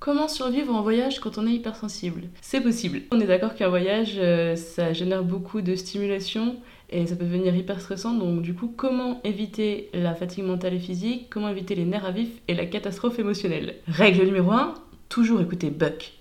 Comment survivre en voyage quand on est hypersensible? C'est possible. On est d'accord qu'un voyage, euh, ça génère beaucoup de stimulation et ça peut devenir hyper stressant. Donc du coup, comment éviter la fatigue mentale et physique? Comment éviter les nerfs à vif et la catastrophe émotionnelle? Règle numéro 1, toujours écouter Buck.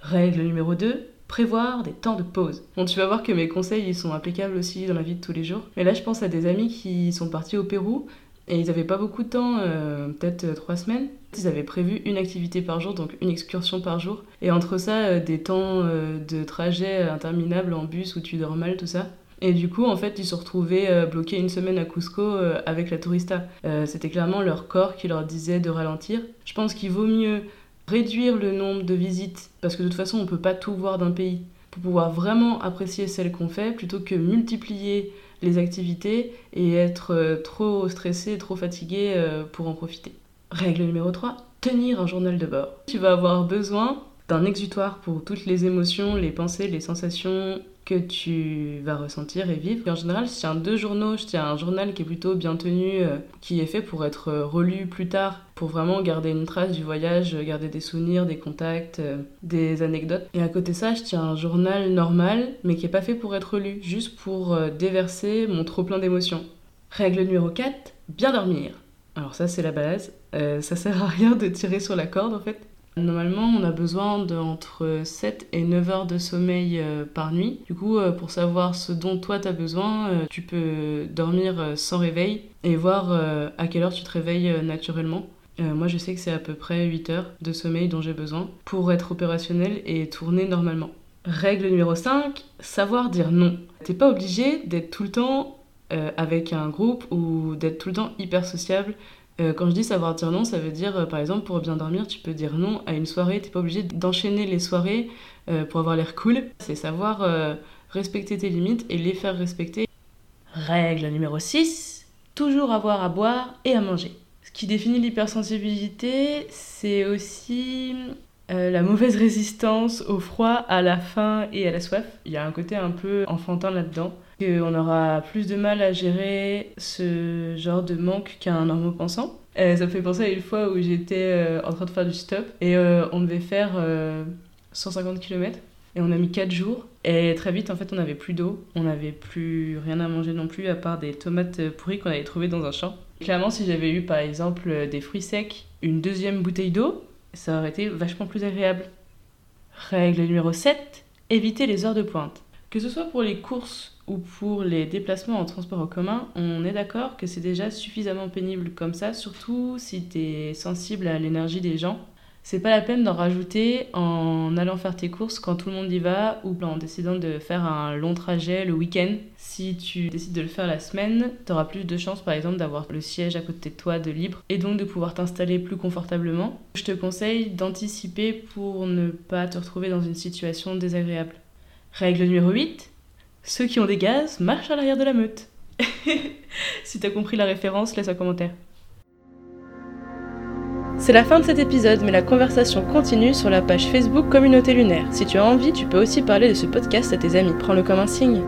Règle numéro 2, prévoir des temps de pause. Bon, tu vas voir que mes conseils, ils sont applicables aussi dans la vie de tous les jours. Mais là, je pense à des amis qui sont partis au Pérou et ils n'avaient pas beaucoup de temps, euh, peut-être euh, trois semaines. Ils avaient prévu une activité par jour, donc une excursion par jour. Et entre ça, euh, des temps de trajet interminables en bus où tu dors mal, tout ça. Et du coup, en fait, ils se retrouvaient bloqués une semaine à Cusco avec la tourista. C'était clairement leur corps qui leur disait de ralentir. Je pense qu'il vaut mieux réduire le nombre de visites, parce que de toute façon, on ne peut pas tout voir d'un pays, pour pouvoir vraiment apprécier celle qu'on fait, plutôt que multiplier les activités et être euh, trop stressé, trop fatigué euh, pour en profiter. Règle numéro 3, tenir un journal de bord. Tu vas avoir besoin d'un exutoire pour toutes les émotions, les pensées, les sensations que tu vas ressentir et vivre. En général, je tiens deux journaux, je tiens un journal qui est plutôt bien tenu, euh, qui est fait pour être euh, relu plus tard, pour vraiment garder une trace du voyage, garder des souvenirs, des contacts, euh, des anecdotes. Et à côté de ça, je tiens un journal normal, mais qui n'est pas fait pour être lu, juste pour déverser mon trop plein d'émotions. Règle numéro 4, bien dormir. Alors ça c'est la base, ça sert à rien de tirer sur la corde en fait. Normalement, on a besoin d'entre 7 et 9 heures de sommeil euh, par nuit. Du coup, euh, pour savoir ce dont toi tu as besoin, euh, tu peux dormir sans réveil et voir à quelle heure tu te réveilles naturellement. moi, je sais que c'est à peu près 8 heures de sommeil dont j'ai besoin pour être opérationnel et tourner normalement. Règle numéro 5, savoir dire non. T'es pas obligé d'être tout le temps avec un groupe ou d'être tout le temps hyper sociable euh, quand je dis savoir dire non, ça veut dire, euh, par exemple, pour bien dormir, tu peux dire non à une soirée. T'es pas obligé d'enchaîner les soirées euh, pour avoir l'air cool. C'est savoir respecter tes limites et les faire respecter. Règle numéro 6, toujours avoir à boire et à manger. Ce qui définit l'hypersensibilité, c'est aussi la mauvaise résistance au froid, à la faim et à la soif. Il y a un côté un peu enfantin là-dedans qu'on aura plus de mal à gérer ce genre de manque qu'un normaux pensant. Euh, ça me fait penser à une fois où j'étais euh, en train de faire du stop et euh, on devait faire 150 km et on a mis 4 jours et très vite en fait on n'avait plus d'eau, on n'avait plus rien à manger non plus à part des tomates pourries qu'on avait trouvées dans un champ. Clairement si j'avais eu par exemple des fruits secs, une deuxième bouteille d'eau, ça aurait été vachement plus agréable. Règle numéro 7, éviter les heures de pointe. Que ce soit pour les courses ou pour les déplacements en transport en commun, on est d'accord que c'est déjà suffisamment pénible comme ça, surtout si tu es sensible à l'énergie des gens. C'est pas la peine d'en rajouter en allant faire tes courses quand tout le monde y va ou en décidant de faire un long trajet le week-end. Si tu décides de le faire la semaine, tu auras plus de chances par exemple d'avoir le siège à côté de toi de libre et donc de pouvoir t'installer plus confortablement. Je te conseille d'anticiper pour ne pas te retrouver dans une situation désagréable. Règle numéro 8, ceux qui ont des gaz marchent à l'arrière de la meute. si t'as compris la référence, laisse un commentaire. C'est la fin de cet épisode, mais la conversation continue sur la page Facebook Communauté Lunaire. Si tu as envie, tu peux aussi parler de ce podcast à tes amis. Prends-le comme un signe.